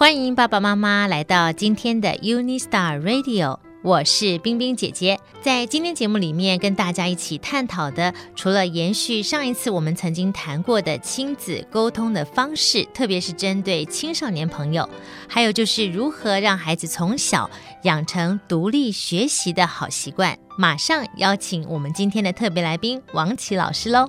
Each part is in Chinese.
欢迎爸爸妈妈来到今天的 UniStar Radio，我是冰冰姐姐。在今天节目里面，跟大家一起探讨的，除了延续上一次我们曾经谈过的亲子沟通的方式，特别是针对青少年朋友，还有就是如何让孩子从小养成独立学习的好习惯。马上邀请我们今天的特别来宾王琦老师喽。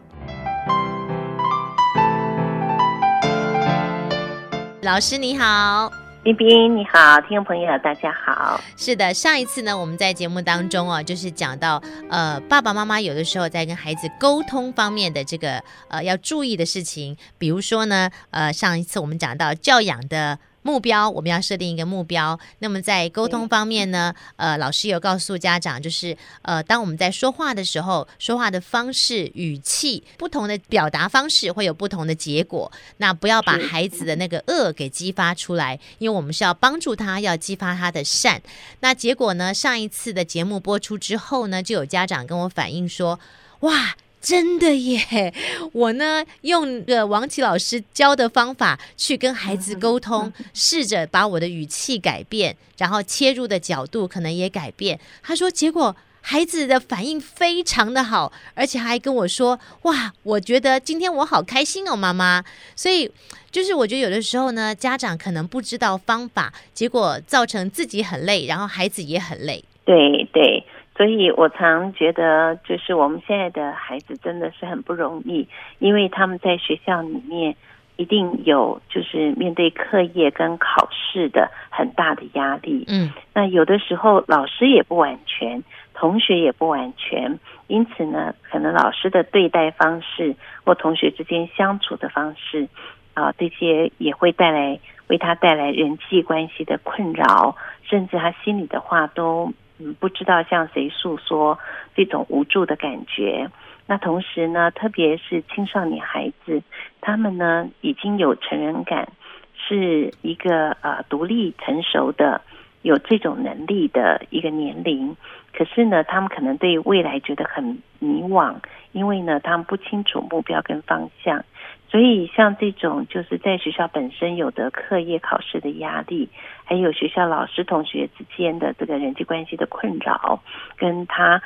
老师你好，冰冰你好，听众朋友大家好。是的，上一次呢，我们在节目当中啊，就是讲到呃，爸爸妈妈有的时候在跟孩子沟通方面的这个呃要注意的事情，比如说呢，呃，上一次我们讲到教养的。目标，我们要设定一个目标。那么在沟通方面呢，呃，老师有告诉家长，就是呃，当我们在说话的时候，说话的方式、语气不同的表达方式会有不同的结果。那不要把孩子的那个恶给激发出来，因为我们是要帮助他，要激发他的善。那结果呢，上一次的节目播出之后呢，就有家长跟我反映说，哇。真的耶！我呢用个王琦老师教的方法去跟孩子沟通，试着把我的语气改变，然后切入的角度可能也改变。他说，结果孩子的反应非常的好，而且还跟我说：“哇，我觉得今天我好开心哦，妈妈。”所以就是我觉得有的时候呢，家长可能不知道方法，结果造成自己很累，然后孩子也很累。对对。所以我常觉得，就是我们现在的孩子真的是很不容易，因为他们在学校里面一定有就是面对课业跟考试的很大的压力。嗯，那有的时候老师也不完全，同学也不完全，因此呢，可能老师的对待方式或同学之间相处的方式啊，这些也会带来为他带来人际关系的困扰，甚至他心里的话都。嗯，不知道向谁诉说这种无助的感觉。那同时呢，特别是青少年孩子，他们呢已经有成人感，是一个呃独立成熟的、有这种能力的一个年龄。可是呢，他们可能对未来觉得很迷惘，因为呢，他们不清楚目标跟方向。所以，像这种就是在学校本身有的课业考试的压力，还有学校老师同学之间的这个人际关系的困扰，跟他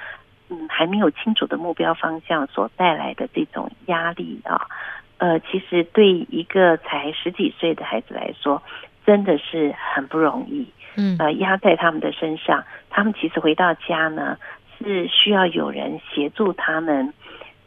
嗯还没有清楚的目标方向所带来的这种压力啊，呃，其实对一个才十几岁的孩子来说，真的是很不容易。嗯，呃，压在他们的身上，他们其实回到家呢，是需要有人协助他们。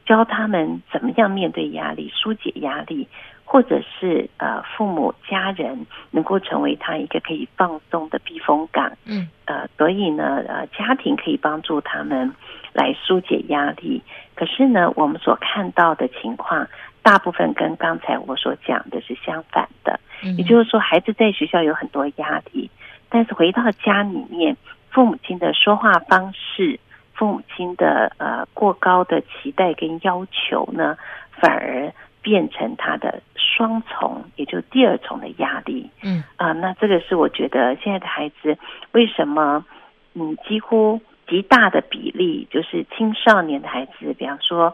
教他们怎么样面对压力、疏解压力，或者是呃父母家人能够成为他一个可以放松的避风港。嗯，呃，所以呢，呃，家庭可以帮助他们来疏解压力。可是呢，我们所看到的情况，大部分跟刚才我所讲的是相反的。也就是说，孩子在学校有很多压力，但是回到家里面，父母亲的说话方式。父母亲的呃过高的期待跟要求呢，反而变成他的双重，也就第二重的压力。嗯啊、呃，那这个是我觉得现在的孩子为什么嗯几乎极大的比例就是青少年的孩子，比方说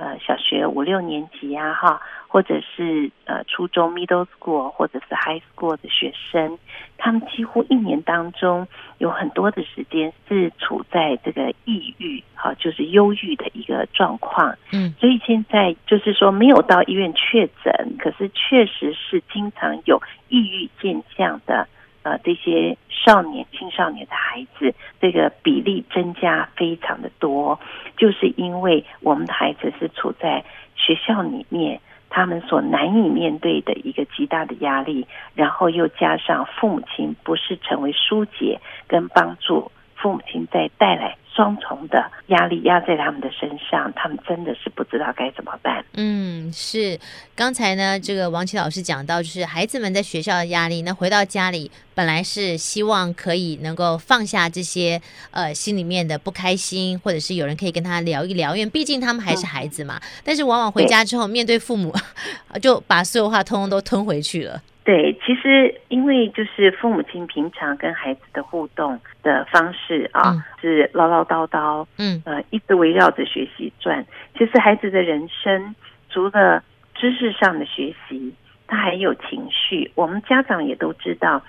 呃小学五六年级呀、啊、哈。或者是呃初中 middle school 或者是 high school 的学生，他们几乎一年当中有很多的时间是处在这个抑郁，哈，就是忧郁的一个状况。嗯，所以现在就是说没有到医院确诊，可是确实是经常有抑郁现象的，呃，这些少年青少年的孩子，这个比例增加非常的多，就是因为我们的孩子是处在学校里面。他们所难以面对的一个极大的压力，然后又加上父母亲不是成为疏解跟帮助，父母亲在带来双重的压力压在他们的身上，他们真的是不知道该怎么办。嗯，是。刚才呢，这个王琦老师讲到，就是孩子们在学校的压力，那回到家里，本来是希望可以能够放下这些呃心里面的不开心，或者是有人可以跟他聊一聊，因为毕竟他们还是孩子嘛。但是往往回家之后，面对父母，就把所有话通通都吞回去了。对，其实因为就是父母亲平常跟孩子的互动的方式啊，嗯、是唠唠叨叨，嗯，呃，一直围绕着学习转。其实孩子的人生除了知识上的学习，他还有情绪。我们家长也都知道，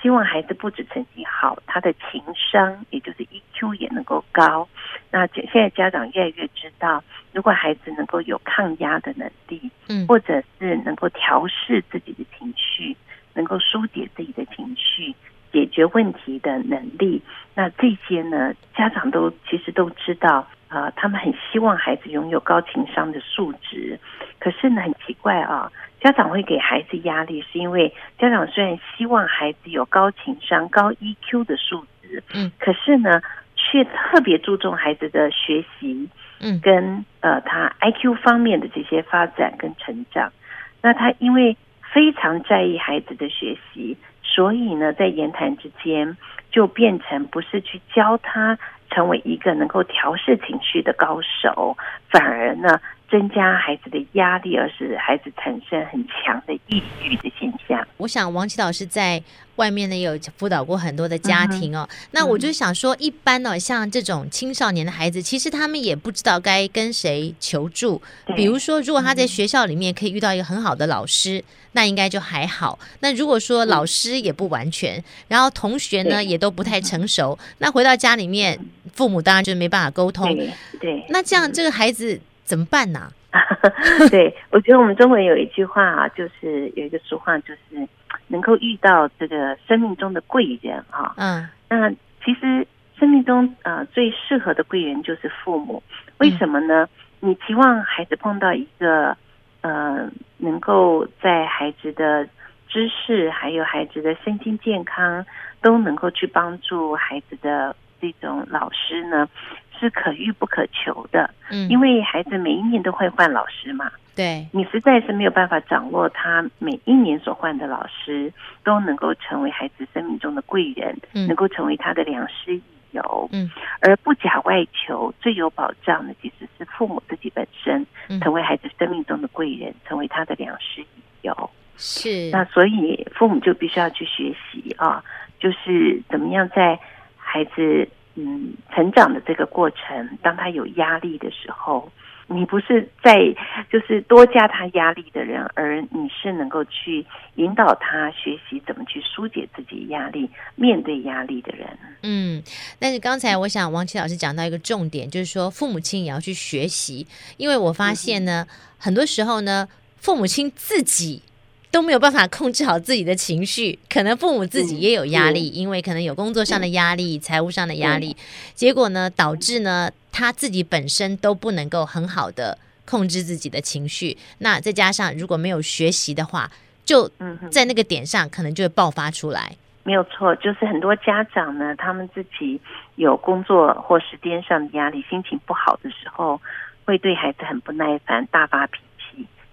希望孩子不止成绩好，他的情商也就是 EQ 也能够高。那现在家长越来越知道，如果孩子能够有抗压的能力，嗯，或者是能够调试自己的情绪，能够疏解自己的情绪。解决问题的能力，那这些呢，家长都其实都知道啊、呃，他们很希望孩子拥有高情商的素质。可是呢，很奇怪啊，家长会给孩子压力，是因为家长虽然希望孩子有高情商、高 EQ 的素质，嗯，可是呢，却特别注重孩子的学习，嗯，跟呃他 IQ 方面的这些发展跟成长。那他因为非常在意孩子的学习。所以呢，在言谈之间，就变成不是去教他成为一个能够调试情绪的高手，反而呢，增加孩子的压力，而使孩子产生很强的抑郁的现象。我想王琦老师在外面呢也有辅导过很多的家庭哦。嗯、那我就想说，一般呢、哦，像这种青少年的孩子，其实他们也不知道该跟谁求助。比如说，如果他在学校里面可以遇到一个很好的老师，那应该就还好。那如果说老师也不完全，然后同学呢也都不太成熟，那回到家里面，父母当然就没办法沟通。对，那这样这个孩子。怎么办呢？对，我觉得我们中国有一句话啊，就是有一个俗话，就是能够遇到这个生命中的贵人啊。嗯，那其实生命中呃最适合的贵人就是父母。为什么呢？嗯、你期望孩子碰到一个呃能够在孩子的知识还有孩子的身心健康都能够去帮助孩子的这种老师呢？是可遇不可求的，嗯，因为孩子每一年都会换老师嘛，对，你实在是没有办法掌握他每一年所换的老师都能够成为孩子生命中的贵人，嗯，能够成为他的良师益友，嗯，而不假外求，最有保障的其实是父母自己本身，成为孩子生命中的贵人，成为他的良师益友，是，那所以父母就必须要去学习啊，就是怎么样在孩子。嗯，成长的这个过程，当他有压力的时候，你不是在就是多加他压力的人，而你是能够去引导他学习怎么去疏解自己压力、面对压力的人。嗯，但是刚才我想王琦老师讲到一个重点，就是说父母亲也要去学习，因为我发现呢，很多时候呢，父母亲自己。都没有办法控制好自己的情绪，可能父母自己也有压力，嗯、因为可能有工作上的压力、嗯、财务上的压力，结果呢，导致呢他自己本身都不能够很好的控制自己的情绪。那再加上如果没有学习的话，就在那个点上可能就会爆发出来。没有错，就是很多家长呢，他们自己有工作或时间上的压力，心情不好的时候，会对孩子很不耐烦，大发脾气。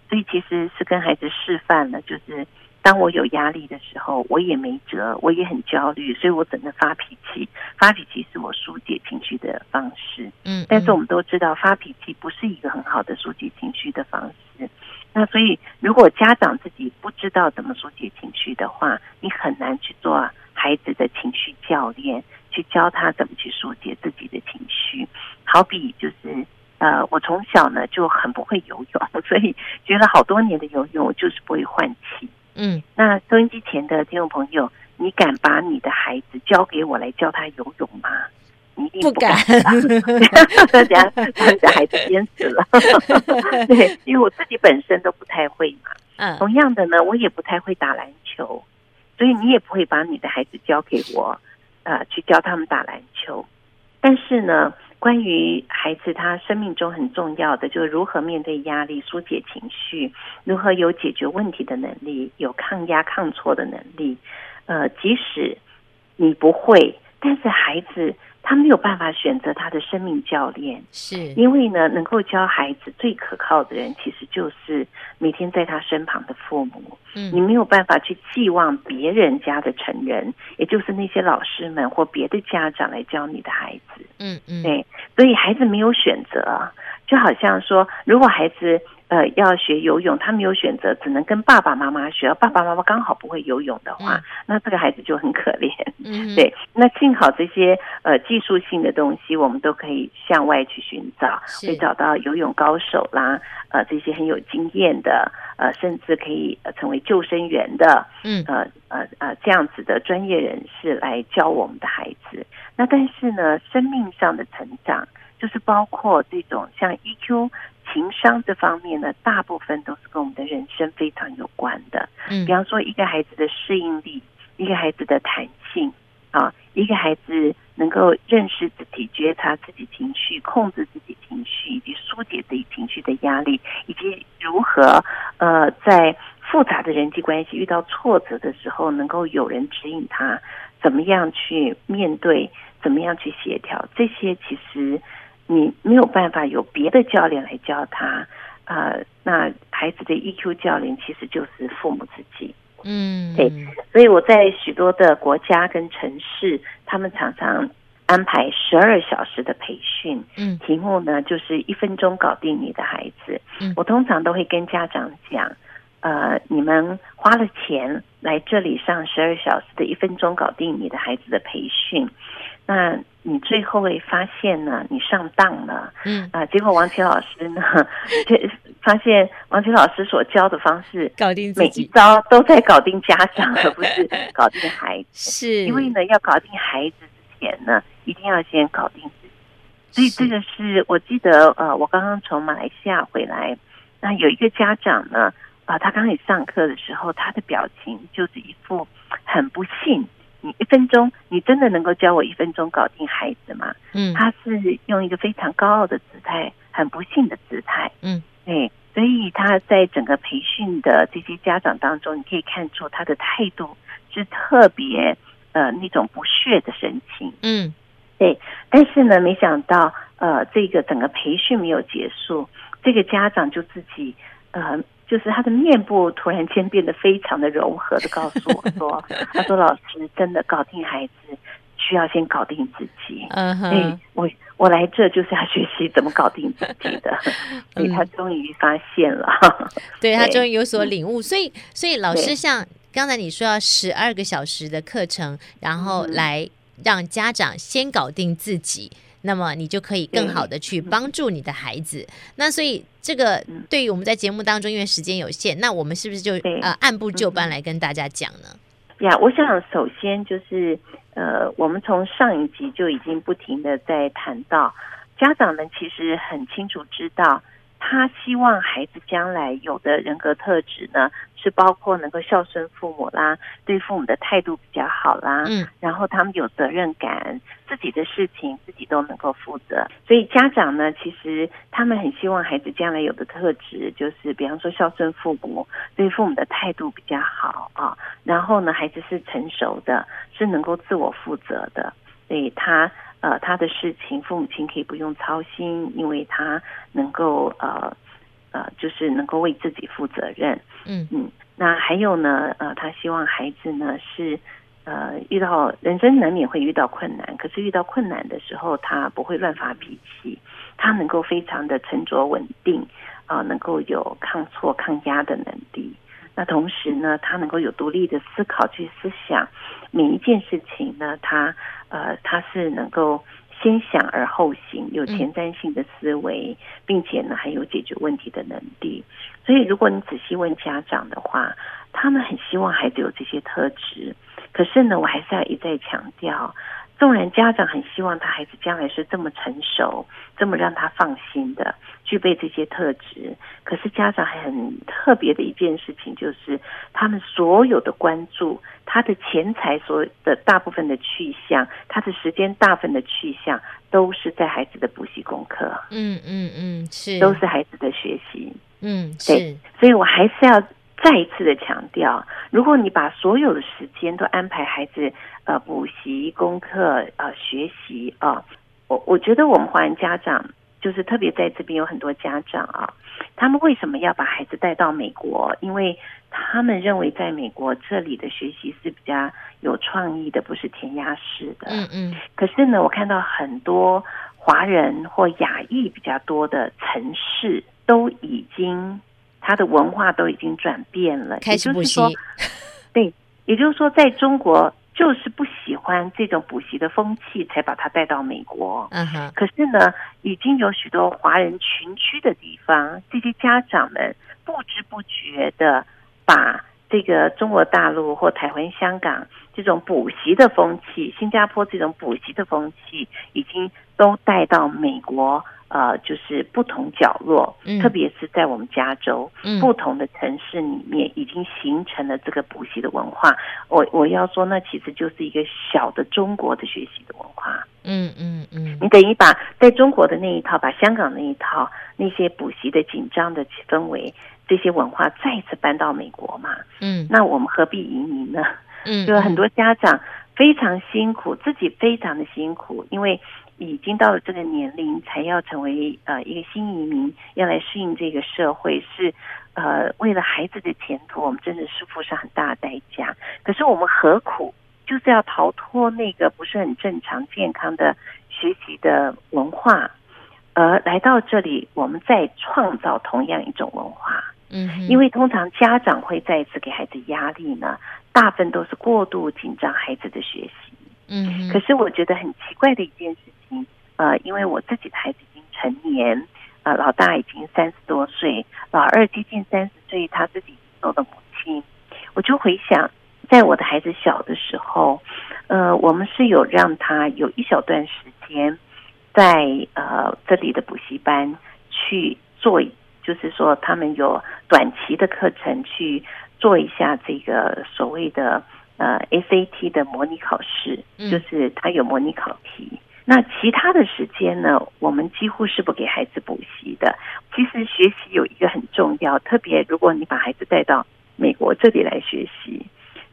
所以其实是跟孩子示范了，就是当我有压力的时候，我也没辙，我也很焦虑，所以我只能发脾气。发脾气是我疏解情绪的方式。嗯，嗯，但是我们都知道，发脾气不是一个很好的疏解情绪的方式。那所以，如果家长自己不知道怎么疏解情绪的话，你很难去做孩子的情绪教练，去教他怎么去疏解自己的情绪。好比就是。呃，我从小呢就很不会游泳，所以学了好多年的游泳，我就是不会换气。嗯，那收音机前的听众朋友，你敢把你的孩子交给我来教他游泳吗？你一定不敢，大家家孩子淹死了。对，因为我自己本身都不太会嘛。嗯，同样的呢，我也不太会打篮球，所以你也不会把你的孩子交给我，呃，去教他们打篮球。但是呢。关于孩子他生命中很重要的，就是如何面对压力、疏解情绪，如何有解决问题的能力，有抗压抗挫的能力。呃，即使你不会，但是孩子。他没有办法选择他的生命教练，是。因为呢，能够教孩子最可靠的人，其实就是每天在他身旁的父母。嗯，你没有办法去寄望别人家的成人，也就是那些老师们或别的家长来教你的孩子。嗯嗯，对，所以孩子没有选择，就好像说，如果孩子呃，要学游泳，他没有选择，只能跟爸爸妈妈学。爸爸妈妈刚好不会游泳的话，嗯、那这个孩子就很可怜。嗯，对。那幸好这些呃技术性的东西，我们都可以向外去寻找，会找到游泳高手啦，呃，这些很有经验的，呃，甚至可以成为救生员的，嗯，呃呃呃这样子的专业人士来教我们的孩子。那但是呢，生命上的成长，就是包括这种像 EQ。情商这方面呢，大部分都是跟我们的人生非常有关的。嗯，比方说一个孩子的适应力，一个孩子的弹性啊，一个孩子能够认识自己、觉察自己情绪、控制自己情绪，以及疏解自己情绪的压力，以及如何呃在复杂的人际关系遇到挫折的时候，能够有人指引他怎么样去面对，怎么样去协调，这些其实。你没有办法有别的教练来教他，呃，那孩子的 EQ 教练其实就是父母自己。嗯，对，所以我在许多的国家跟城市，他们常常安排十二小时的培训。嗯，题目呢就是一分钟搞定你的孩子。嗯，我通常都会跟家长讲，呃，你们花了钱来这里上十二小时的一分钟搞定你的孩子的培训。那你最后会发现呢，你上当了。嗯啊，结果王琦老师呢，发现王琦老师所教的方式，搞定每一招都在搞定家长，而不是 搞定孩子。是，因为呢，要搞定孩子之前呢，一定要先搞定自己。所以这个是我记得，呃，我刚刚从马来西亚回来，那有一个家长呢，啊、呃，他刚开始上课的时候，他的表情就是一副很不信。你一分钟，你真的能够教我一分钟搞定孩子吗？嗯，他是用一个非常高傲的姿态，很不幸的姿态。嗯，对，所以他在整个培训的这些家长当中，你可以看出他的态度是特别呃那种不屑的神情。嗯，对，但是呢，没想到呃这个整个培训没有结束，这个家长就自己呃。就是他的面部突然间变得非常的柔和的告诉我说：“ 他说老师真的搞定孩子需要先搞定自己。嗯我我来这就是要学习怎么搞定自己的。所 以他终于发现了，对，他终于有所领悟。所以所以老师像刚才你说要十二个小时的课程，然后来让家长先搞定自己。”那么你就可以更好的去帮助你的孩子。嗯、那所以这个对于我们在节目当中，因为时间有限，那我们是不是就呃按部就班来跟大家讲呢？呀，我想首先就是呃，我们从上一集就已经不停的在谈到，家长们其实很清楚知道。他希望孩子将来有的人格特质呢，是包括能够孝顺父母啦，对父母的态度比较好啦，嗯，然后他们有责任感，自己的事情自己都能够负责。所以家长呢，其实他们很希望孩子将来有的特质，就是比方说孝顺父母，对父母的态度比较好啊。然后呢，孩子是成熟的，是能够自我负责的，所以他。呃，他的事情父母亲可以不用操心，因为他能够呃呃，就是能够为自己负责任。嗯嗯，那还有呢，呃，他希望孩子呢是呃遇到人生难免会遇到困难，可是遇到困难的时候，他不会乱发脾气，他能够非常的沉着稳定啊，呃，能够有抗挫抗压的能力。那同时呢，他能够有独立的思考去思想每一件事情呢，他呃他是能够先想而后行，有前瞻性的思维，并且呢还有解决问题的能力。所以如果你仔细问家长的话，他们很希望孩子有这些特质。可是呢，我还是要一再强调。纵然家长很希望他孩子将来是这么成熟，这么让他放心的具备这些特质，可是家长还很特别的一件事情，就是他们所有的关注，他的钱财所的大部分的去向，他的时间大部分的去向，都是在孩子的补习功课。嗯嗯嗯，是，都是孩子的学习。嗯，对，所以我还是要。再一次的强调，如果你把所有的时间都安排孩子呃补习功课呃学习啊、呃，我我觉得我们华人家长就是特别在这边有很多家长啊，他们为什么要把孩子带到美国？因为他们认为在美国这里的学习是比较有创意的，不是填鸭式的。嗯嗯。可是呢，我看到很多华人或亚裔比较多的城市都已经他的文化都已经转变了，开始补习。对，也就是说，在中国就是不喜欢这种补习的风气，才把他带到美国。嗯哼。可是呢，已经有许多华人群居的地方，这些家长们不知不觉的把这个中国大陆或台湾、香港这种补习的风气，新加坡这种补习的风气，已经都带到美国。呃，就是不同角落，嗯、特别是在我们加州，嗯、不同的城市里面，已经形成了这个补习的文化。我我要说，那其实就是一个小的中国的学习的文化。嗯嗯嗯，嗯嗯，你等于把在中国的那一套，把香港那一套那些补习的紧张的氛围，这些文化再次搬到美国嘛？嗯，那我们何必移民呢？嗯，就很多家长非常辛苦，自己非常的辛苦，因为。已经到了这个年龄，才要成为呃一个新移民，要来适应这个社会，是呃为了孩子的前途，我们真的是付上很大的代价。可是我们何苦就是要逃脱那个不是很正常、健康的学习的文化，而来到这里，我们再创造同样一种文化？嗯，因为通常家长会再一次给孩子压力呢，大部分都是过度紧张孩子的学习。嗯，可是我觉得很奇怪的一件事情，呃，因为我自己的孩子已经成年，呃，老大已经三十多岁，老二接近三十岁，他自己做的母亲，我就回想，在我的孩子小的时候，呃，我们是有让他有一小段时间在呃这里的补习班去做，就是说他们有短期的课程去做一下这个所谓的。呃，SAT 的模拟考试，就是他有模拟考题。嗯、那其他的时间呢，我们几乎是不给孩子补习的。其实学习有一个很重要，特别如果你把孩子带到美国这里来学习，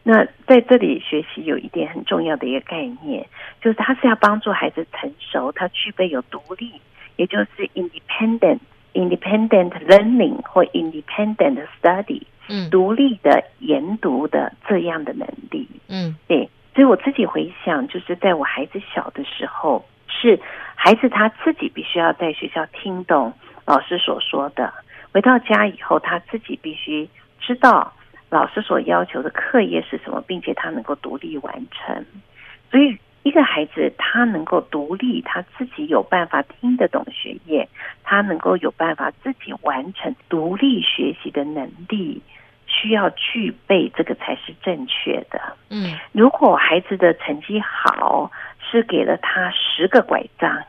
那在这里学习有一点很重要的一个概念，就是他是要帮助孩子成熟，他具备有独立，也就是 independent。Independent learning 或 independent study，嗯，独立的研读的这样的能力，嗯，对，所以我自己回想，就是在我孩子小的时候，是孩子他自己必须要在学校听懂老师所说的，回到家以后，他自己必须知道老师所要求的课业是什么，并且他能够独立完成，所以。一个孩子，他能够独立，他自己有办法听得懂学业，他能够有办法自己完成独立学习的能力，需要具备这个才是正确的。嗯，如果孩子的成绩好，是给了他十个拐杖，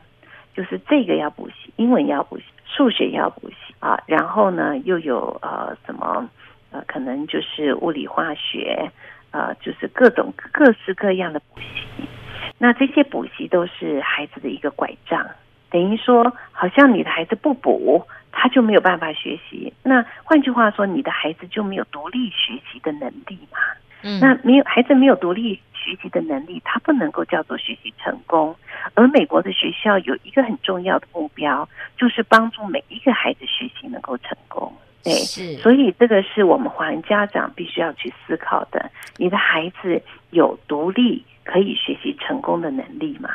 就是这个要补习，英文要补习，数学要补习啊，然后呢又有呃什么呃可能就是物理化学，呃就是各种各式各样的补习。那这些补习都是孩子的一个拐杖，等于说，好像你的孩子不补，他就没有办法学习。那换句话说，你的孩子就没有独立学习的能力嘛？嗯，那没有孩子没有独立学习的能力，他不能够叫做学习成功。而美国的学校有一个很重要的目标，就是帮助每一个孩子学习能够成功。对，是，所以这个是我们华人家长必须要去思考的。你的孩子有独立。可以学习成功的能力吗？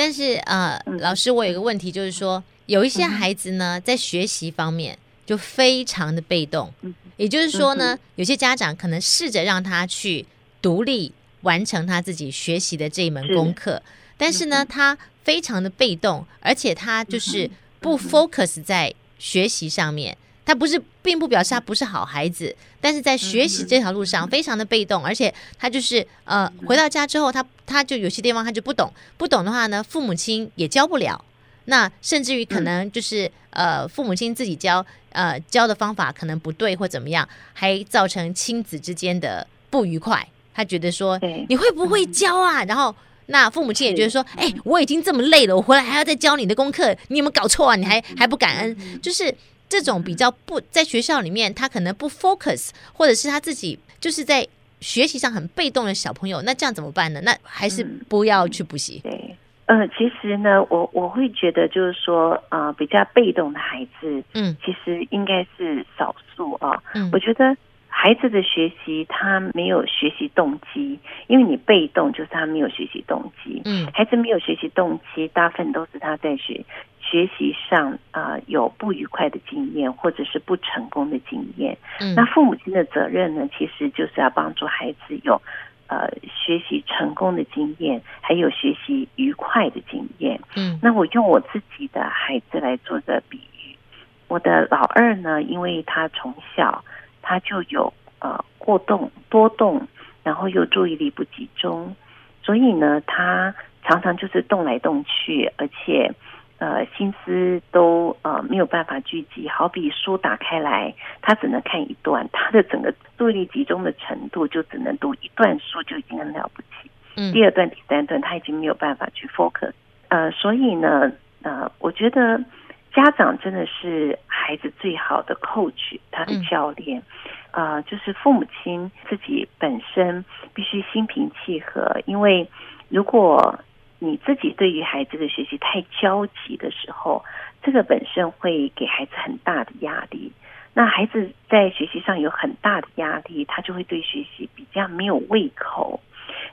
但是呃，老师，我有一个问题，就是说有一些孩子呢，在学习方面就非常的被动。也就是说呢，有些家长可能试着让他去独立完成他自己学习的这一门功课，但是呢，他非常的被动，而且他就是不 focus 在学习上面。他不是，并不表示他不是好孩子，但是在学习这条路上非常的被动，而且他就是呃，回到家之后，他他就有些地方他就不懂，不懂的话呢，父母亲也教不了，那甚至于可能就是呃，父母亲自己教，呃，教的方法可能不对或怎么样，还造成亲子之间的不愉快。他觉得说你会不会教啊？然后那父母亲也觉得说，哎，我已经这么累了，我回来还要再教你的功课，你有没有搞错啊？你还还不感恩？就是。这种比较不在学校里面，他可能不 focus，或者是他自己就是在学习上很被动的小朋友，那这样怎么办呢？那还是不要去补习。对，呃，其实呢，我我会觉得就是说，呃，比较被动的孩子，嗯，其实应该是少数啊。嗯，我觉得。孩子的学习他没有学习动机，因为你被动就是他没有学习动机。嗯，孩子没有学习动机，大部分都是他在学学习上啊、呃、有不愉快的经验，或者是不成功的经验。嗯，那父母亲的责任呢，其实就是要帮助孩子有呃学习成功的经验，还有学习愉快的经验。嗯，那我用我自己的孩子来做个比喻，我的老二呢，因为他从小他就有呃过动多动，然后又注意力不集中，所以呢，他常常就是动来动去，而且。呃，心思都呃没有办法聚集，好比书打开来，他只能看一段，他的整个注意力集中的程度就只能读一段书就已经很了不起。嗯，第二段、第三段他已经没有办法去 focus。呃，所以呢，呃，我觉得家长真的是孩子最好的 coach，他的教练。啊、嗯呃，就是父母亲自己本身必须心平气和，因为如果你自己对于孩子的学习太焦急的时候，这个本身会给孩子很大的压力。那孩子在学习上有很大的压力，他就会对学习比较没有胃口。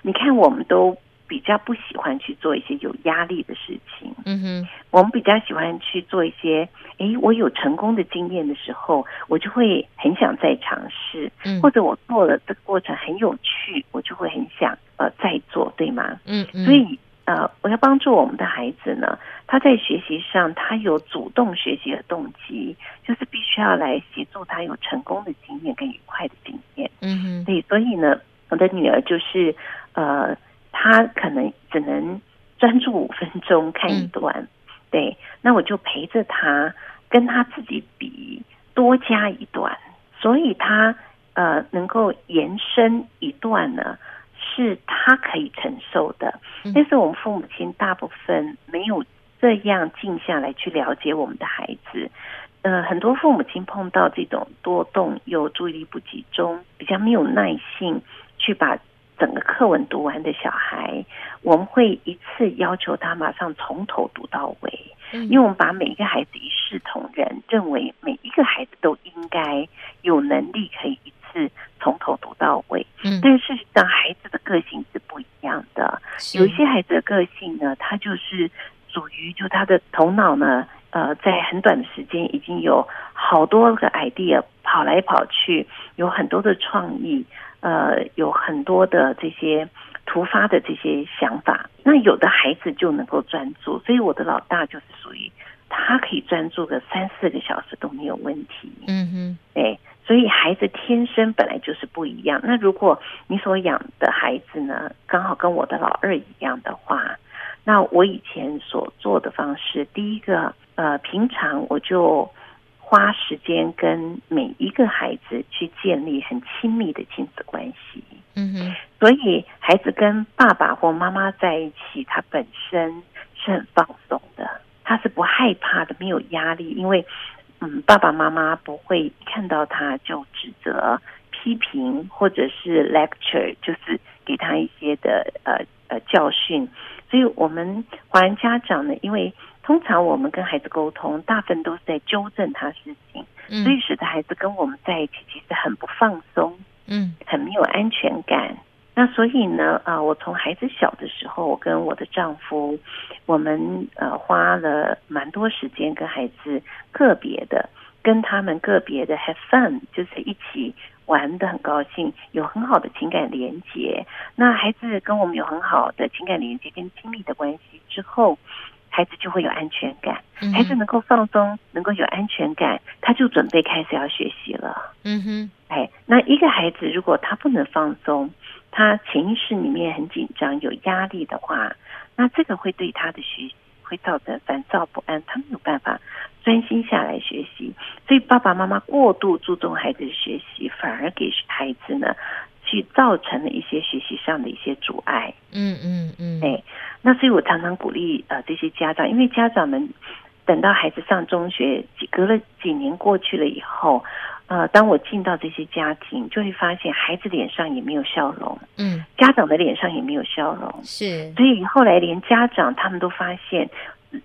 你看，我们都比较不喜欢去做一些有压力的事情。嗯哼，我们比较喜欢去做一些，诶，我有成功的经验的时候，我就会很想再尝试。嗯，或者我做了这个过程很有趣，我就会很想呃再做，对吗？嗯嗯，所以。呃，我要帮助我们的孩子呢，他在学习上他有主动学习的动机，就是必须要来协助他有成功的经验跟愉快的经验。嗯哼，对，所以呢，我的女儿就是呃，她可能只能专注五分钟看一段，嗯、对，那我就陪着他，跟他自己比多加一段，所以他呃能够延伸一段呢。是他可以承受的，但是我们父母亲大部分没有这样静下来去了解我们的孩子。呃，很多父母亲碰到这种多动又注意力不集中、比较没有耐性去把整个课文读完的小孩，我们会一次要求他马上从头读到尾，因为我们把每一个孩子一视同仁，认为每一个孩子都应该有能力可以。一次从头读到尾，嗯，但事实上孩子的个性是不一样的。有一些孩子的个性呢，他就是属于就他的头脑呢，呃，在很短的时间已经有好多个 idea 跑来跑去，有很多的创意，呃，有很多的这些突发的这些想法。那有的孩子就能够专注，所以我的老大就是属于他可以专注个三四个小时都没有问题。嗯哼，对。所以孩子天生本来就是不一样。那如果你所养的孩子呢，刚好跟我的老二一样的话，那我以前所做的方式，第一个，呃，平常我就花时间跟每一个孩子去建立很亲密的亲子关系。嗯哼。所以孩子跟爸爸或妈妈在一起，他本身是很放松的，他是不害怕的，没有压力，因为。嗯，爸爸妈妈不会看到他就指责、批评，或者是 lecture，就是给他一些的呃呃教训。所以，我们华人家长呢，因为通常我们跟孩子沟通，大部分都是在纠正他事情，所以使得孩子跟我们在一起其实很不放松，嗯，很没有安全感。那所以呢，啊，我从孩子小的时候，我跟我的丈夫，我们呃花了蛮多时间跟孩子个别的，跟他们个别的 have fun，就是一起玩的很高兴，有很好的情感连接。那孩子跟我们有很好的情感连接跟亲密的关系之后，孩子就会有安全感。孩子能够放松，能够有安全感，他就准备开始要学习了。嗯哼，哎，那一个孩子如果他不能放松，他潜意识里面很紧张、有压力的话，那这个会对他的学习会造成烦躁不安，他没有办法专心下来学习。所以爸爸妈妈过度注重孩子的学习，反而给孩子呢去造成了一些学习上的一些阻碍。嗯嗯嗯，哎，那所以我常常鼓励呃这些家长，因为家长们等到孩子上中学，隔了几年过去了以后。呃，当我进到这些家庭，就会发现孩子脸上也没有笑容，嗯，家长的脸上也没有笑容，是，所以后来连家长他们都发现，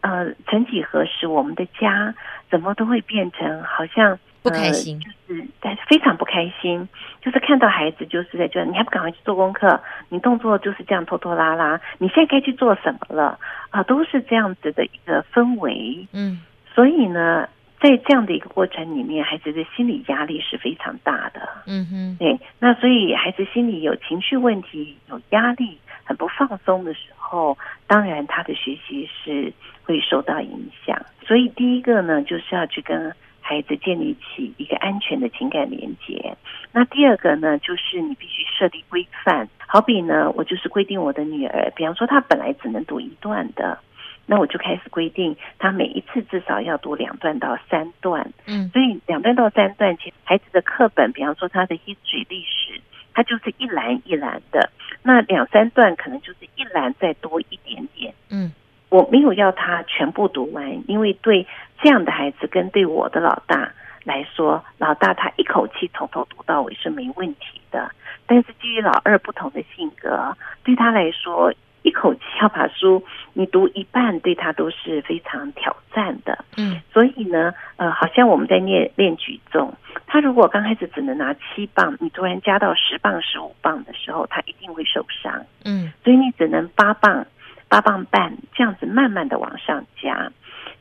呃，曾几何时，我们的家怎么都会变成好像不开心，呃、就是但是非常不开开心，就是看到孩子就是在这，你还不赶快去做功课，你动作就是这样拖拖拉拉，你现在该去做什么了啊？都是这样子的一个氛围，嗯，所以呢，在这样的一个过程里面，孩子的心理压力是非常大的，嗯哼，对，那所以孩子心里有情绪问题、有压力、很不放松的时候，当然他的学习是会受到影响。所以第一个呢，就是要去跟。孩子建立起一个安全的情感连接。那第二个呢，就是你必须设立规范。好比呢，我就是规定我的女儿，比方说她本来只能读一段的，那我就开始规定她每一次至少要读两段到三段。嗯，所以两段到三段，其实孩子的课本，比方说他的 history 历史，它就是一栏一栏的。那两三段可能就是一栏再多一点点。嗯。我没有要他全部读完，因为对这样的孩子跟对我的老大来说，老大他一口气从头读到尾是没问题的。但是基于老二不同的性格，对他来说，一口气要把书你读一半，对他都是非常挑战的。嗯，所以呢，呃，好像我们在练练举重，他如果刚开始只能拿七磅，你突然加到十磅、十五磅的时候，他一定会受伤。嗯，所以你只能八磅。八磅半这样子慢慢的往上加，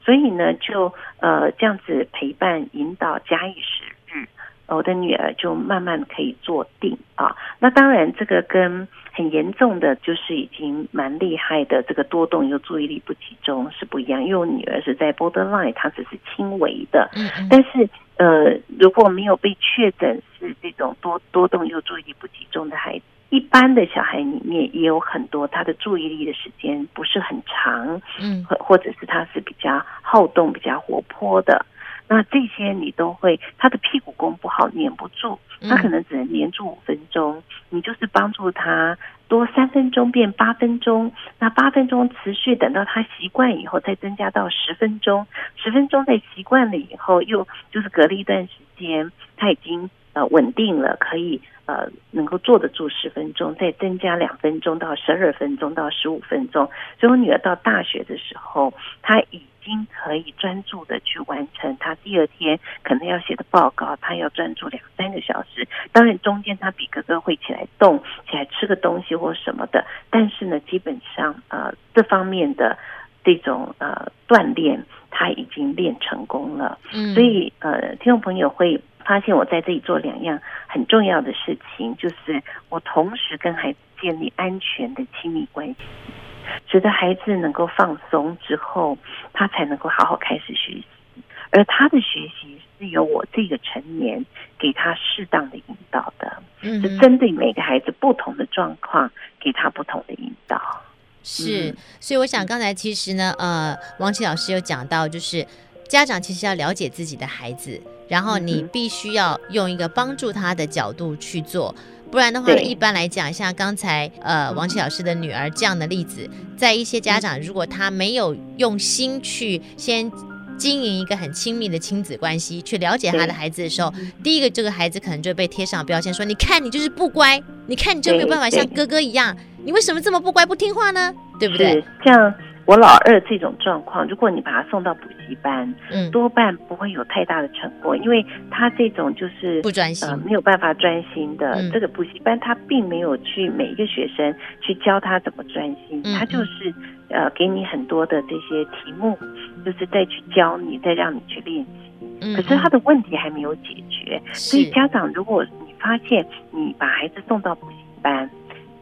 所以呢，就呃这样子陪伴引导假以时日，我的女儿就慢慢可以坐定啊。那当然，这个跟很严重的就是已经蛮厉害的这个多动又注意力不集中是不一样。因为我女儿是在 borderline，她只是轻微的，嗯嗯，但是呃如果没有被确诊是这种多多动又注意力不集中的孩子。一般的小孩里面也有很多，他的注意力的时间不是很长，嗯，或或者是他是比较好动、比较活泼的，那这些你都会，他的屁股功不好，黏不住，他可能只能黏住五分钟，你就是帮助他多三分钟变八分钟，那八分钟持续等到他习惯以后，再增加到十分钟，十分钟再习惯了以后，又就是隔了一段时间，他已经呃稳定了，可以。呃，能够坐得住十分钟，再增加两分钟到十二分钟到十五分钟。所以我女儿到大学的时候，她已经可以专注的去完成她第二天可能要写的报告，她要专注两三个小时。当然中间她比哥哥会起来动，起来吃个东西或什么的，但是呢，基本上呃这方面的这种呃锻炼，她已经练成功了。嗯，所以呃，听众朋友会。发现我在这里做两样很重要的事情，就是我同时跟孩子建立安全的亲密关系，使得孩子能够放松之后，他才能够好好开始学习。而他的学习是由我这个成年给他适当的引导的，嗯，是针对每个孩子不同的状况给他不同的引导。是，嗯，所以我想刚才其实呢，呃，王琦老师有讲到，就是家长其实要了解自己的孩子。然后你必须要用一个帮助他的角度去做，不然的话呢，一般来讲，像刚才呃王琦老师的女儿这样的例子，在一些家长如果他没有用心去先经营一个很亲密的亲子关系，去了解他的孩子的时候，第一个这个孩子可能就被贴上标签，说你看你就是不乖，你看你就没有办法像哥哥一样，你为什么这么不乖不听话呢？对不对？这样。我老二这种状况，如果你把他送到补习班，嗯，多半不会有太大的成果，因为他这种就是不专心，呃，没有办法专心的。嗯、这个补习班他并没有去每一个学生去教他怎么专心，嗯、他就是呃给你很多的这些题目，就是再去教你，再让你去练习。嗯、可是他的问题还没有解决，所以家长如果你发现你把孩子送到补习班。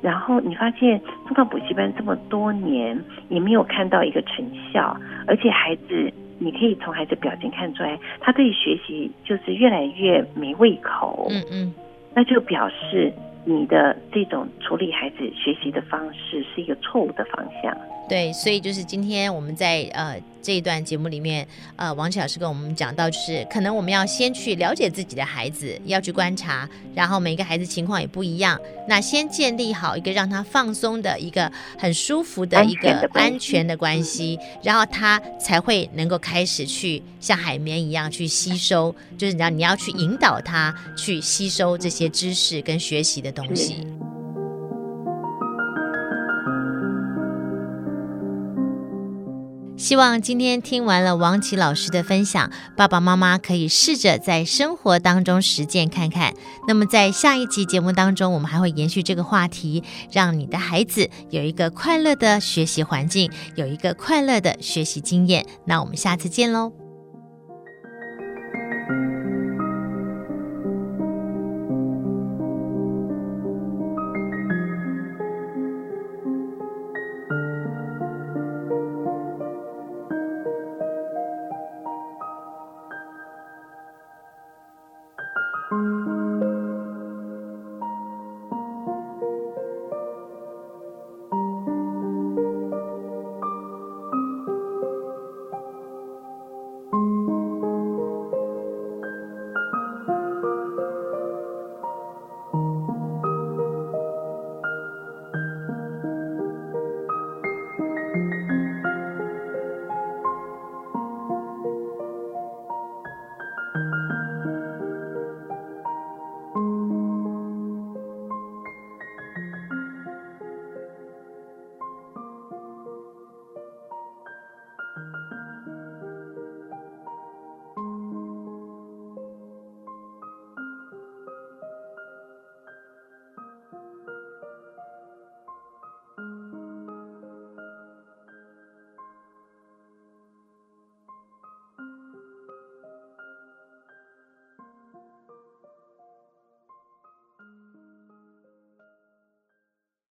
然后你发现送到补习班这么多年，也没有看到一个成效，而且孩子，你可以从孩子表情看出来，他对学习就是越来越没胃口。嗯嗯，那就表示你的这种处理孩子学习的方式是一个错误的方向。对，所以就是今天我们在呃这一段节目里面，呃，王琦老师跟我们讲到，就是可能我们要先去了解自己的孩子，要去观察，然后每个孩子情况也不一样，那先建立好一个让他放松的一个很舒服的一个安全的关系，然后他才会能够开始去像海绵一样去吸收，就是你要你要去引导他去吸收这些知识跟学习的东西。希望今天听完了王琦老师的分享，爸爸妈妈可以试着在生活当中实践看看。那么在下一集节目当中，我们还会延续这个话题，让你的孩子有一个快乐的学习环境，有一个快乐的学习经验。那我们下次见喽。